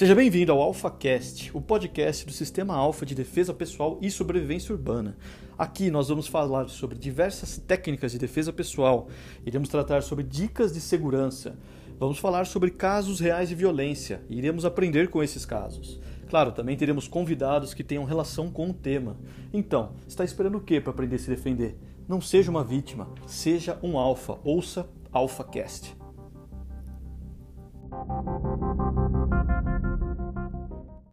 Seja bem-vindo ao AlphaCast, o podcast do Sistema Alpha de Defesa Pessoal e Sobrevivência Urbana. Aqui nós vamos falar sobre diversas técnicas de defesa pessoal, iremos tratar sobre dicas de segurança, vamos falar sobre casos reais de violência e iremos aprender com esses casos. Claro, também teremos convidados que tenham relação com o tema. Então, está esperando o que para aprender a se defender? Não seja uma vítima, seja um alfa. Ouça AlphaCast.